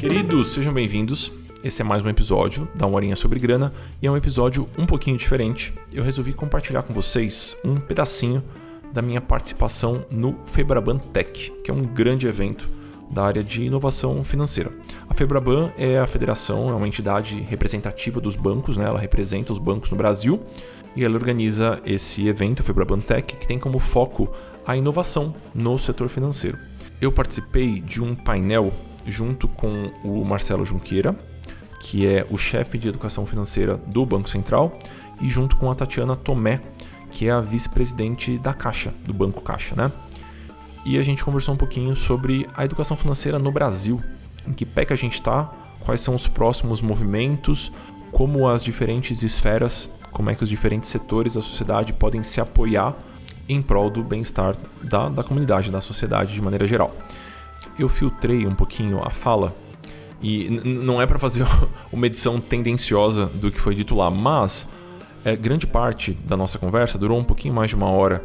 Queridos, sejam bem-vindos. Esse é mais um episódio da Uma Horinha sobre Grana e é um episódio um pouquinho diferente. Eu resolvi compartilhar com vocês um pedacinho da minha participação no Febraban Tech, que é um grande evento da área de inovação financeira. A Febraban é a federação, é uma entidade representativa dos bancos, né? ela representa os bancos no Brasil e ela organiza esse evento, o Febraban Tech, que tem como foco a inovação no setor financeiro. Eu participei de um painel junto com o Marcelo Junqueira, que é o chefe de educação financeira do Banco Central, e junto com a Tatiana Tomé, que é a vice-presidente da Caixa, do Banco Caixa, né? E a gente conversou um pouquinho sobre a educação financeira no Brasil, em que pé que a gente está, quais são os próximos movimentos, como as diferentes esferas, como é que os diferentes setores da sociedade podem se apoiar em prol do bem-estar da, da comunidade, da sociedade de maneira geral. Eu filtrei um pouquinho a fala e não é para fazer uma edição tendenciosa do que foi dito lá, mas é, grande parte da nossa conversa durou um pouquinho mais de uma hora.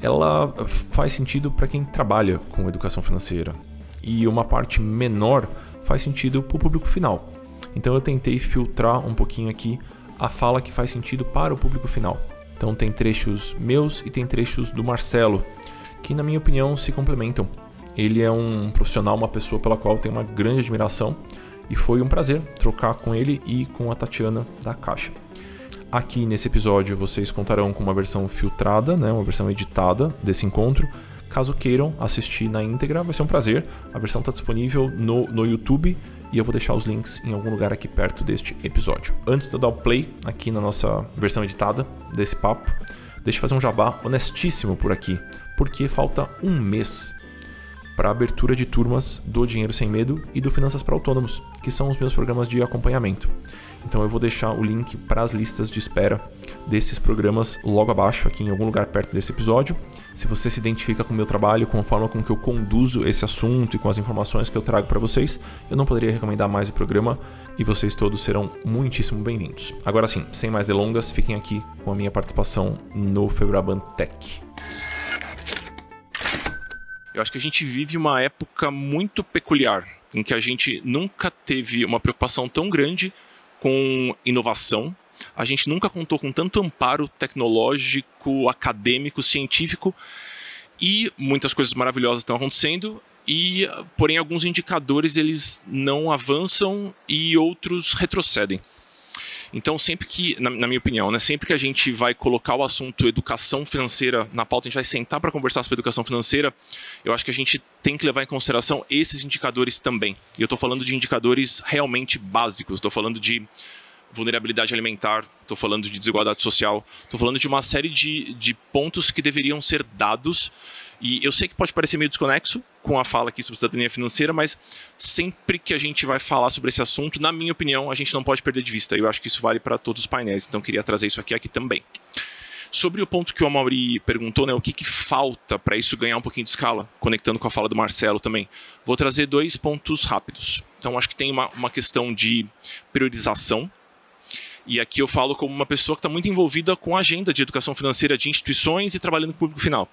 Ela faz sentido para quem trabalha com educação financeira e uma parte menor faz sentido para o público final. Então eu tentei filtrar um pouquinho aqui a fala que faz sentido para o público final. Então tem trechos meus e tem trechos do Marcelo, que na minha opinião se complementam. Ele é um profissional, uma pessoa pela qual eu tenho uma grande admiração e foi um prazer trocar com ele e com a Tatiana da Caixa. Aqui nesse episódio vocês contarão com uma versão filtrada, né, uma versão editada desse encontro. Caso queiram assistir na íntegra, vai ser um prazer. A versão está disponível no, no YouTube e eu vou deixar os links em algum lugar aqui perto deste episódio. Antes de eu dar o play aqui na nossa versão editada desse papo, deixa eu fazer um jabá honestíssimo por aqui, porque falta um mês para a abertura de turmas do Dinheiro Sem Medo e do Finanças para Autônomos, que são os meus programas de acompanhamento. Então eu vou deixar o link para as listas de espera desses programas logo abaixo, aqui em algum lugar perto desse episódio. Se você se identifica com o meu trabalho, com a forma com que eu conduzo esse assunto e com as informações que eu trago para vocês, eu não poderia recomendar mais o programa e vocês todos serão muitíssimo bem-vindos. Agora sim, sem mais delongas, fiquem aqui com a minha participação no Febraban Tech. Eu acho que a gente vive uma época muito peculiar, em que a gente nunca teve uma preocupação tão grande com inovação, a gente nunca contou com tanto amparo tecnológico, acadêmico, científico. E muitas coisas maravilhosas estão acontecendo. E porém alguns indicadores eles não avançam e outros retrocedem. Então, sempre que, na, na, minha opinião, né, sempre que a gente vai colocar o assunto educação financeira na pauta, a gente vai sentar para conversar sobre educação financeira, eu acho que a gente tem que levar em consideração esses indicadores também. E eu estou falando de indicadores realmente básicos, estou falando de vulnerabilidade alimentar, estou falando de desigualdade social, estou falando de uma série de, de pontos que deveriam ser dados e eu sei que pode parecer meio desconexo com a fala aqui sobre cidadania financeira, mas sempre que a gente vai falar sobre esse assunto, na minha opinião, a gente não pode perder de vista. Eu acho que isso vale para todos os painéis, então queria trazer isso aqui aqui também. Sobre o ponto que o Amaury perguntou, né, o que, que falta para isso ganhar um pouquinho de escala, conectando com a fala do Marcelo também, vou trazer dois pontos rápidos. Então, acho que tem uma, uma questão de priorização e aqui eu falo como uma pessoa que está muito envolvida com a agenda de educação financeira de instituições e trabalhando com o público final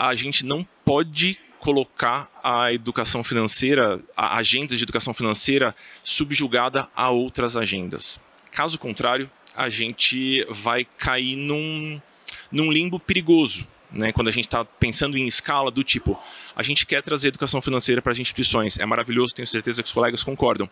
a gente não pode colocar a educação financeira, a agenda de educação financeira subjugada a outras agendas. Caso contrário, a gente vai cair num, num limbo perigoso. Né, quando a gente está pensando em escala do tipo, a gente quer trazer educação financeira para as instituições, é maravilhoso, tenho certeza que os colegas concordam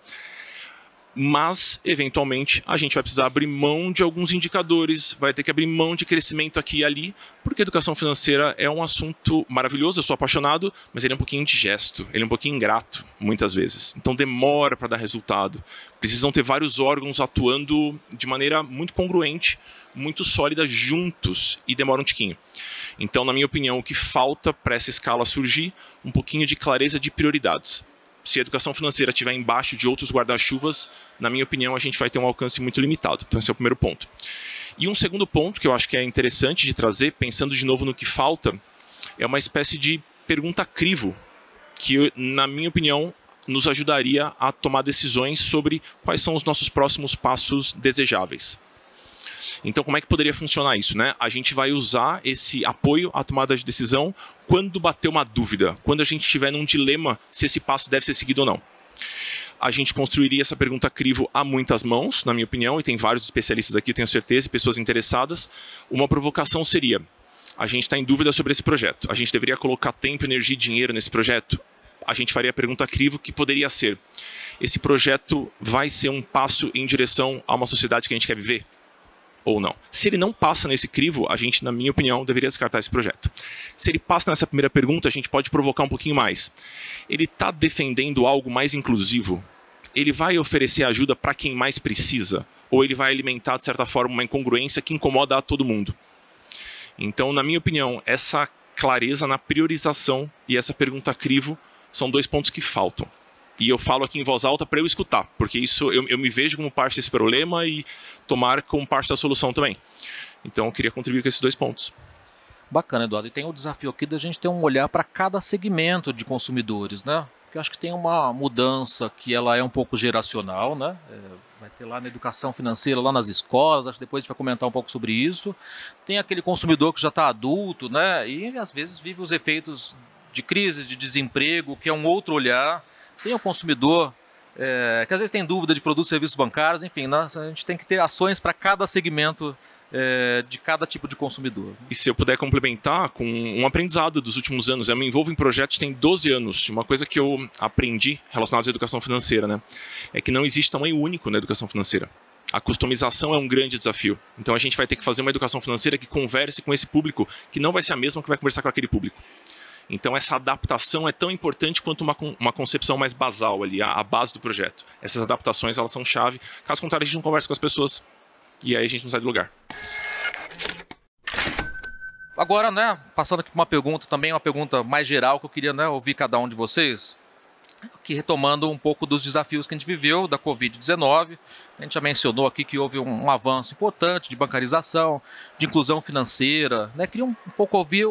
mas eventualmente a gente vai precisar abrir mão de alguns indicadores, vai ter que abrir mão de crescimento aqui e ali, porque educação financeira é um assunto maravilhoso, eu sou apaixonado, mas ele é um pouquinho indigesto, ele é um pouquinho ingrato, muitas vezes. Então demora para dar resultado. Precisam ter vários órgãos atuando de maneira muito congruente, muito sólida juntos e demora um tiquinho. Então, na minha opinião, o que falta para essa escala surgir, um pouquinho de clareza de prioridades se a educação financeira estiver embaixo de outros guarda-chuvas, na minha opinião, a gente vai ter um alcance muito limitado. Então, esse é o primeiro ponto. E um segundo ponto que eu acho que é interessante de trazer, pensando de novo no que falta, é uma espécie de pergunta crivo, que, na minha opinião, nos ajudaria a tomar decisões sobre quais são os nossos próximos passos desejáveis. Então, como é que poderia funcionar isso? Né? A gente vai usar esse apoio à tomada de decisão quando bater uma dúvida, quando a gente estiver num dilema se esse passo deve ser seguido ou não. A gente construiria essa pergunta crivo a muitas mãos, na minha opinião, e tem vários especialistas aqui, tenho certeza, e pessoas interessadas. Uma provocação seria: a gente está em dúvida sobre esse projeto. A gente deveria colocar tempo, energia e dinheiro nesse projeto? A gente faria a pergunta crivo que poderia ser: esse projeto vai ser um passo em direção a uma sociedade que a gente quer viver? Ou não. Se ele não passa nesse crivo, a gente, na minha opinião, deveria descartar esse projeto. Se ele passa nessa primeira pergunta, a gente pode provocar um pouquinho mais. Ele está defendendo algo mais inclusivo? Ele vai oferecer ajuda para quem mais precisa? Ou ele vai alimentar, de certa forma, uma incongruência que incomoda a todo mundo? Então, na minha opinião, essa clareza na priorização e essa pergunta crivo são dois pontos que faltam. E eu falo aqui em voz alta para eu escutar, porque isso eu, eu me vejo como parte desse problema e tomar como parte da solução também. Então eu queria contribuir com esses dois pontos. Bacana, Eduardo. E tem o desafio aqui da gente ter um olhar para cada segmento de consumidores, né? Porque eu acho que tem uma mudança que ela é um pouco geracional, né? É, vai ter lá na educação financeira, lá nas escolas, acho que depois a gente vai comentar um pouco sobre isso. Tem aquele consumidor que já está adulto, né? E às vezes vive os efeitos de crise, de desemprego, que é um outro olhar tem o consumidor é, que às vezes tem dúvida de produtos e serviços bancários, enfim, nós, a gente tem que ter ações para cada segmento é, de cada tipo de consumidor. E se eu puder complementar com um aprendizado dos últimos anos, eu me envolvo em projetos tem 12 anos. Uma coisa que eu aprendi relacionada à educação financeira, né, é que não existe tamanho único na educação financeira. A customização é um grande desafio. Então a gente vai ter que fazer uma educação financeira que converse com esse público, que não vai ser a mesma que vai conversar com aquele público. Então essa adaptação é tão importante quanto uma, uma concepção mais basal ali, a, a base do projeto. Essas adaptações elas são chave. Caso contrário, a gente não conversa com as pessoas e aí a gente não sai do lugar. Agora, né, passando aqui para uma pergunta também, uma pergunta mais geral que eu queria né, ouvir cada um de vocês aqui retomando um pouco dos desafios que a gente viveu da Covid-19. A gente já mencionou aqui que houve um, um, avanço importante de bancarização, de inclusão financeira. Né? Queria um, um pouco ouvir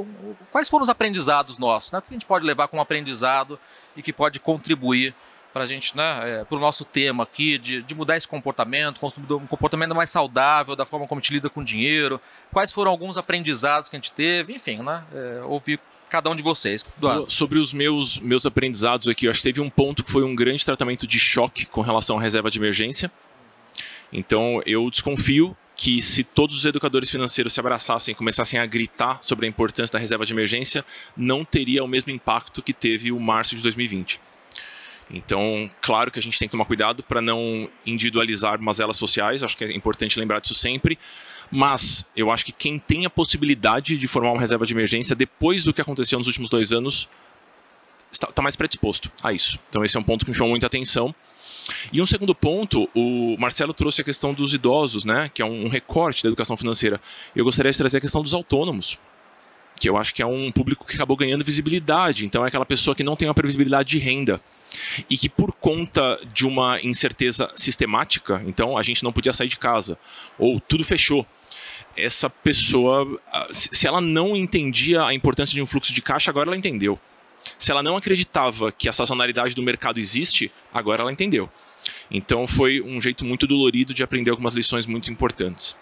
quais foram os aprendizados nossos, né? o que a gente pode levar como aprendizado e que pode contribuir para a gente, né, é, para o nosso tema aqui, de, de mudar esse comportamento, um comportamento mais saudável da forma como a gente lida com dinheiro, quais foram alguns aprendizados que a gente teve, enfim, né, é, ouvir cada um de vocês. Eduardo. Sobre os meus, meus aprendizados aqui, eu acho que teve um ponto que foi um grande tratamento de choque com relação à reserva de emergência. Então eu desconfio que se todos os educadores financeiros se abraçassem e começassem a gritar sobre a importância da reserva de emergência, não teria o mesmo impacto que teve o março de 2020. Então, claro que a gente tem que tomar cuidado para não individualizar mazelas sociais, acho que é importante lembrar disso sempre, mas eu acho que quem tem a possibilidade de formar uma reserva de emergência depois do que aconteceu nos últimos dois anos está, está mais predisposto a isso. Então esse é um ponto que me chamou muita atenção. E um segundo ponto, o Marcelo trouxe a questão dos idosos, né, que é um recorte da educação financeira. Eu gostaria de trazer a questão dos autônomos, que eu acho que é um público que acabou ganhando visibilidade. Então é aquela pessoa que não tem uma previsibilidade de renda e que por conta de uma incerteza sistemática, então a gente não podia sair de casa ou tudo fechou essa pessoa, se ela não entendia a importância de um fluxo de caixa, agora ela entendeu. Se ela não acreditava que a sazonalidade do mercado existe, agora ela entendeu. Então foi um jeito muito dolorido de aprender algumas lições muito importantes.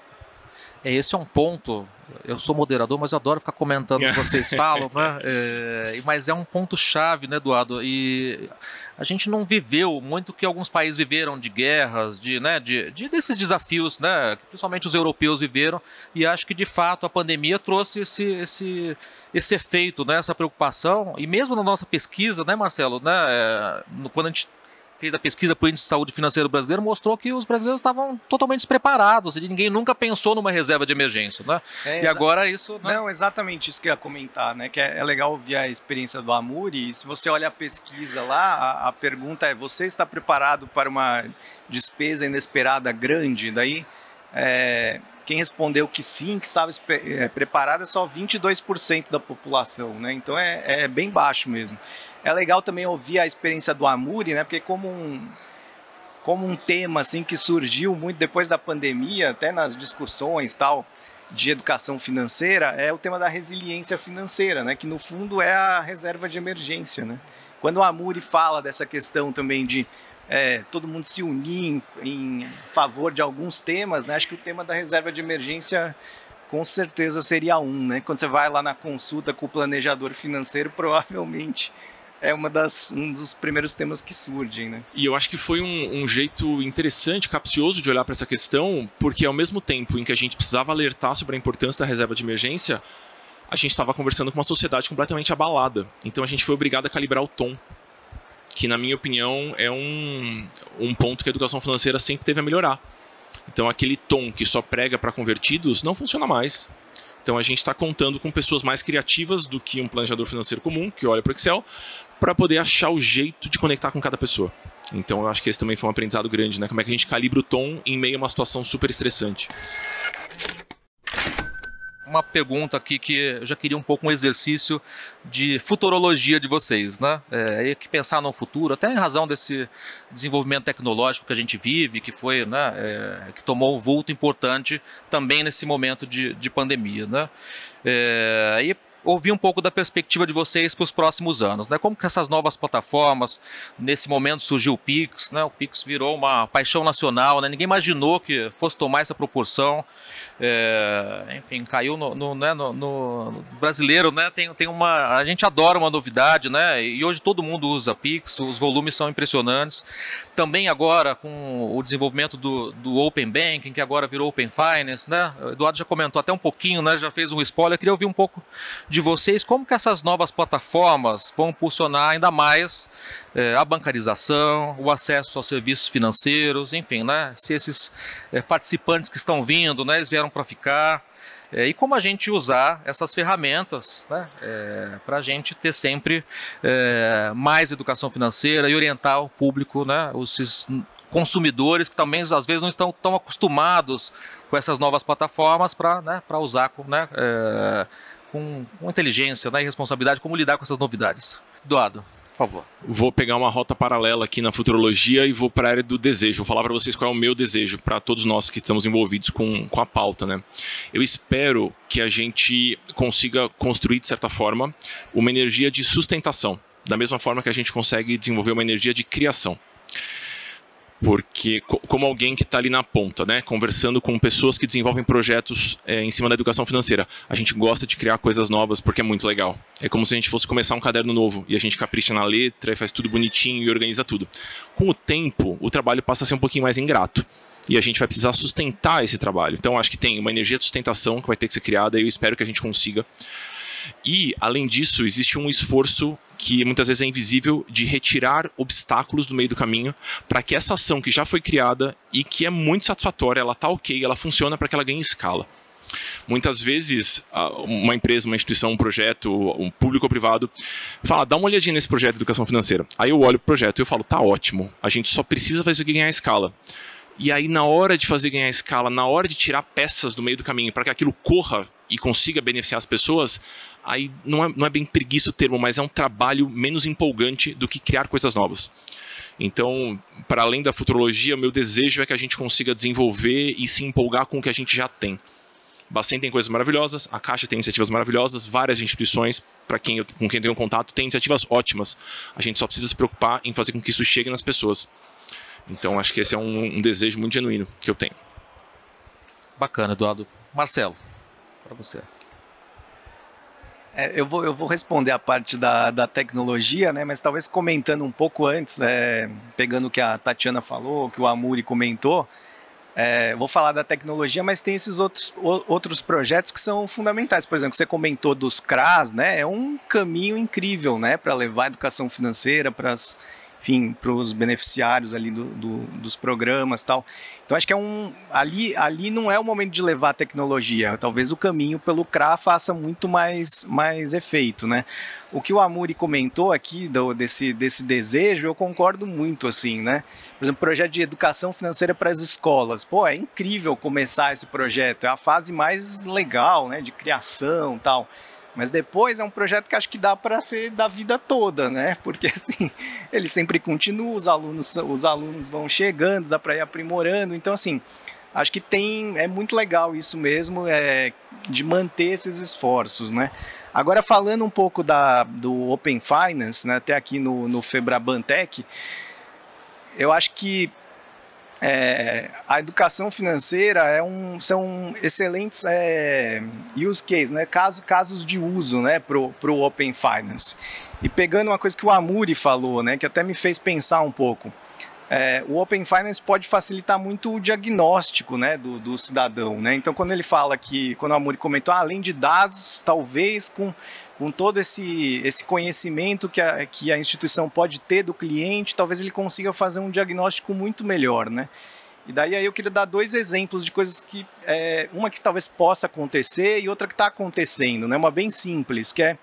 É, esse é um ponto eu sou moderador, mas eu adoro ficar comentando o que vocês falam, né? É, mas é um ponto-chave, né, Eduardo? E a gente não viveu muito que alguns países viveram de guerras, de, né, de, de, desses desafios, né? Que principalmente os europeus viveram. E acho que de fato a pandemia trouxe esse, esse, esse efeito, né, essa preocupação. E mesmo na nossa pesquisa, né, Marcelo, né, é, quando a gente fez a pesquisa para o Índice de Saúde Financeiro Brasileiro mostrou que os brasileiros estavam totalmente despreparados e ninguém nunca pensou numa reserva de emergência, né? É, e agora isso... Né? Não, exatamente isso que eu ia comentar, né? Que é, é legal ouvir a experiência do Amuri e se você olha a pesquisa lá, a, a pergunta é, você está preparado para uma despesa inesperada grande? Daí, é, quem respondeu que sim, que estava é, preparado é só 22% da população, né? Então é, é bem baixo mesmo. É legal também ouvir a experiência do Amuri, né? Porque como um, como um tema assim que surgiu muito depois da pandemia, até nas discussões tal de educação financeira, é o tema da resiliência financeira, né? Que no fundo é a reserva de emergência, né? Quando o Amuri fala dessa questão também de é, todo mundo se unir em, em, favor de alguns temas, né? Acho que o tema da reserva de emergência com certeza seria um, né? Quando você vai lá na consulta com o planejador financeiro, provavelmente é uma das, um dos primeiros temas que surgem, né? E eu acho que foi um, um jeito interessante, capcioso de olhar para essa questão, porque ao mesmo tempo em que a gente precisava alertar sobre a importância da reserva de emergência, a gente estava conversando com uma sociedade completamente abalada. Então a gente foi obrigado a calibrar o tom que na minha opinião é um, um ponto que a educação financeira sempre teve a melhorar. Então aquele tom que só prega para convertidos não funciona mais. Então a gente está contando com pessoas mais criativas do que um planejador financeiro comum que olha para o Excel para poder achar o jeito de conectar com cada pessoa. Então eu acho que esse também foi um aprendizado grande, né? Como é que a gente calibra o tom em meio a uma situação super estressante uma pergunta aqui que eu já queria um pouco um exercício de futurologia de vocês, né? É, que pensar no futuro, até em razão desse desenvolvimento tecnológico que a gente vive, que foi, né, é, que tomou um vulto importante também nesse momento de, de pandemia, né? É, e ouvir um pouco da perspectiva de vocês para os próximos anos, né? Como que essas novas plataformas, nesse momento surgiu o Pix, né? O Pix virou uma paixão nacional, né? Ninguém imaginou que fosse tomar essa proporção. É, enfim, caiu no, no, né? no, no, brasileiro, né? Tem, tem uma, a gente adora uma novidade, né? E hoje todo mundo usa Pix, os volumes são impressionantes. Também agora com o desenvolvimento do, do Open Banking, que agora virou Open Finance, né? O Eduardo já comentou até um pouquinho, né? Já fez um spoiler. Eu queria ouvir um pouco de vocês como que essas novas plataformas vão impulsionar ainda mais é, a bancarização, o acesso aos serviços financeiros, enfim, né? Se esses é, participantes que estão vindo, né, eles vieram para ficar. É, e como a gente usar essas ferramentas né, é, para a gente ter sempre é, mais educação financeira e orientar o público, né, os consumidores que também às vezes não estão tão acostumados com essas novas plataformas para né, usar com, né, com, com inteligência né, e responsabilidade, como lidar com essas novidades. Eduardo, por favor. Vou pegar uma rota paralela aqui na futurologia e vou para a área do desejo. Vou falar para vocês qual é o meu desejo, para todos nós que estamos envolvidos com, com a pauta. Né? Eu espero que a gente consiga construir, de certa forma, uma energia de sustentação, da mesma forma que a gente consegue desenvolver uma energia de criação porque como alguém que está ali na ponta, né, conversando com pessoas que desenvolvem projetos é, em cima da educação financeira, a gente gosta de criar coisas novas porque é muito legal. É como se a gente fosse começar um caderno novo e a gente capricha na letra e faz tudo bonitinho e organiza tudo. Com o tempo, o trabalho passa a ser um pouquinho mais ingrato e a gente vai precisar sustentar esse trabalho. Então acho que tem uma energia de sustentação que vai ter que ser criada e eu espero que a gente consiga. E além disso, existe um esforço que muitas vezes é invisível de retirar obstáculos do meio do caminho para que essa ação que já foi criada e que é muito satisfatória, ela está ok, ela funciona para que ela ganhe escala. Muitas vezes, uma empresa, uma instituição, um projeto, um público ou privado, fala, dá uma olhadinha nesse projeto de educação financeira. Aí eu olho o projeto e eu falo, tá ótimo, a gente só precisa fazer isso ganhar escala. E aí, na hora de fazer ganhar escala, na hora de tirar peças do meio do caminho para que aquilo corra e consiga beneficiar as pessoas, aí não é, não é bem preguiça o termo, mas é um trabalho menos empolgante do que criar coisas novas. Então, para além da futurologia, o meu desejo é que a gente consiga desenvolver e se empolgar com o que a gente já tem. Bacen tem coisas maravilhosas, a Caixa tem iniciativas maravilhosas, várias instituições, para quem eu, com quem eu tenho contato, tem iniciativas ótimas. A gente só precisa se preocupar em fazer com que isso chegue nas pessoas. Então, acho que esse é um, um desejo muito genuíno que eu tenho. Bacana, Eduardo. Marcelo, para você. É, eu, vou, eu vou responder a parte da, da tecnologia, né? Mas talvez comentando um pouco antes, é, pegando o que a Tatiana falou, o que o Amuri comentou, é, vou falar da tecnologia, mas tem esses outros, outros projetos que são fundamentais. Por exemplo, você comentou dos CRAS, né? É um caminho incrível, né? Para levar a educação financeira para as enfim, para os beneficiários ali do, do, dos programas tal. Então acho que é um ali ali não é o momento de levar a tecnologia. Talvez o caminho pelo CRA faça muito mais mais efeito, né? O que o Amuri comentou aqui do, desse desse desejo, eu concordo muito assim, né? Por exemplo, projeto de educação financeira para as escolas. Pô, é incrível começar esse projeto. É a fase mais legal, né, de criação, tal. Mas depois é um projeto que acho que dá para ser da vida toda, né? Porque assim, ele sempre continua, os alunos, os alunos vão chegando, dá para ir aprimorando. Então, assim, acho que tem. É muito legal isso mesmo, é, de manter esses esforços, né? Agora, falando um pouco da, do Open Finance, né, até aqui no, no Febrabantec, eu acho que é, a educação financeira é um, são excelentes é, use cases, né? Caso, casos de uso né? para o Open Finance. E pegando uma coisa que o Amuri falou, né? que até me fez pensar um pouco. É, o Open Finance pode facilitar muito o diagnóstico né, do, do, cidadão. Né? Então, quando ele fala que, quando o Amuri comentou, ah, além de dados, talvez com, com todo esse, esse conhecimento que a, que a instituição pode ter do cliente, talvez ele consiga fazer um diagnóstico muito melhor. Né? E daí aí eu queria dar dois exemplos de coisas que, é, uma que talvez possa acontecer e outra que está acontecendo, né? uma bem simples, que é,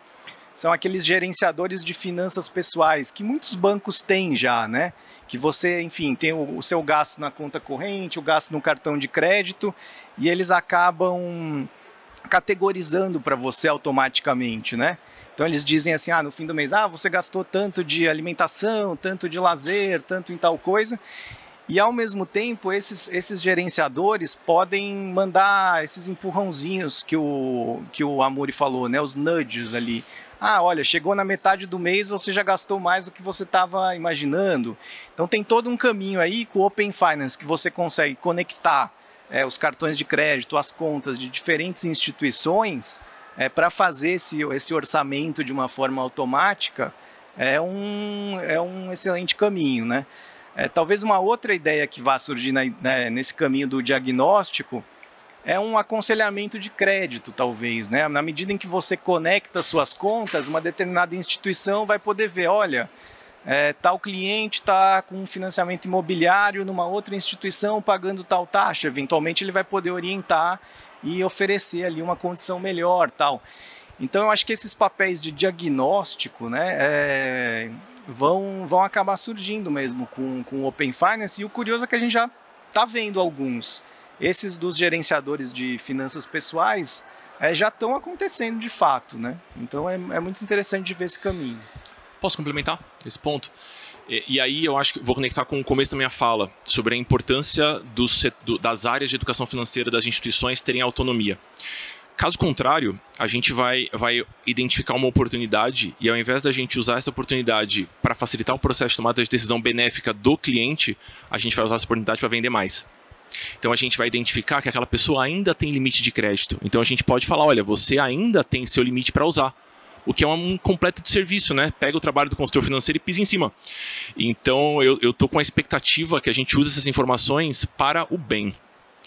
são aqueles gerenciadores de finanças pessoais que muitos bancos têm já, né? que você, enfim, tem o, o seu gasto na conta corrente, o gasto no cartão de crédito, e eles acabam categorizando para você automaticamente, né? Então eles dizem assim, ah, no fim do mês, ah, você gastou tanto de alimentação, tanto de lazer, tanto em tal coisa. E ao mesmo tempo, esses, esses gerenciadores podem mandar esses empurrãozinhos que o, que o Amuri falou, né? Os nudges ali ah, olha, chegou na metade do mês, você já gastou mais do que você estava imaginando. Então tem todo um caminho aí com o Open Finance que você consegue conectar é, os cartões de crédito, as contas de diferentes instituições é, para fazer esse, esse orçamento de uma forma automática é um, é um excelente caminho, né? É, talvez uma outra ideia que vá surgir na, né, nesse caminho do diagnóstico é um aconselhamento de crédito, talvez, né? Na medida em que você conecta suas contas, uma determinada instituição vai poder ver, olha, é, tal cliente está com um financiamento imobiliário numa outra instituição pagando tal taxa. Eventualmente ele vai poder orientar e oferecer ali uma condição melhor, tal. Então eu acho que esses papéis de diagnóstico, né, é, vão, vão acabar surgindo mesmo com, com o Open Finance. E o curioso é que a gente já está vendo alguns. Esses dos gerenciadores de finanças pessoais é, já estão acontecendo de fato, né? Então é, é muito interessante de ver esse caminho. Posso complementar esse ponto? E, e, aí eu acho que vou conectar com o começo da minha fala sobre a importância do, das áreas de educação financeira das instituições terem autonomia. Caso contrário, a gente vai, vai identificar uma oportunidade e ao invés da gente usar essa oportunidade para facilitar o processo de tomada de decisão benéfica do cliente, a gente vai usar essa oportunidade para vender mais. Então a gente vai identificar que aquela pessoa ainda tem limite de crédito. Então a gente pode falar, olha, você ainda tem seu limite para usar. O que é um completo de serviço, né? Pega o trabalho do consultor financeiro e pisa em cima. Então eu, tô com a expectativa que a gente use essas informações para o bem.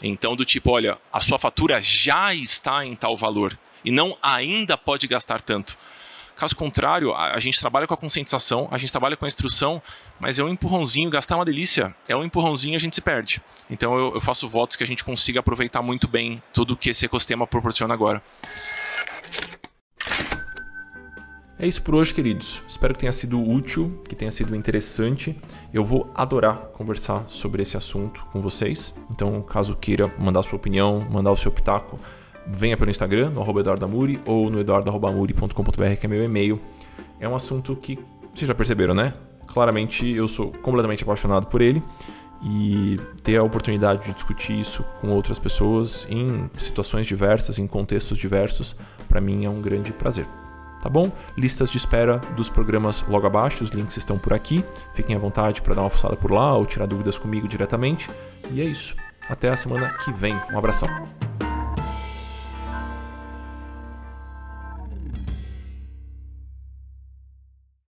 Então, do tipo, olha, a sua fatura já está em tal valor e não ainda pode gastar tanto. Caso contrário, a, a, gente trabalha com a conscientização, a gente trabalha com a instrução, mas é um empurrãozinho, gastar é uma delícia, é um empurrãozinho a gente se perde. Então eu, eu faço votos que a gente consiga aproveitar muito bem tudo que esse ecossistema proporciona agora. É isso por hoje, queridos. Espero que tenha sido útil, que tenha sido interessante. Eu vou adorar conversar sobre esse assunto com vocês. Então, caso queira mandar sua opinião, mandar o seu pitaco, venha pelo Instagram, no arroba eduardamuri, ou no eduardo.amuri.com.br, que é meu e-mail. É um assunto que vocês já perceberam, né? Claramente eu sou completamente apaixonado por ele e ter a oportunidade de discutir isso com outras pessoas em situações diversas, em contextos diversos, para mim é um grande prazer. Tá bom? Listas de espera dos programas logo abaixo, os links estão por aqui. Fiquem à vontade para dar uma fuçada por lá ou tirar dúvidas comigo diretamente. E é isso. Até a semana que vem. Um abração.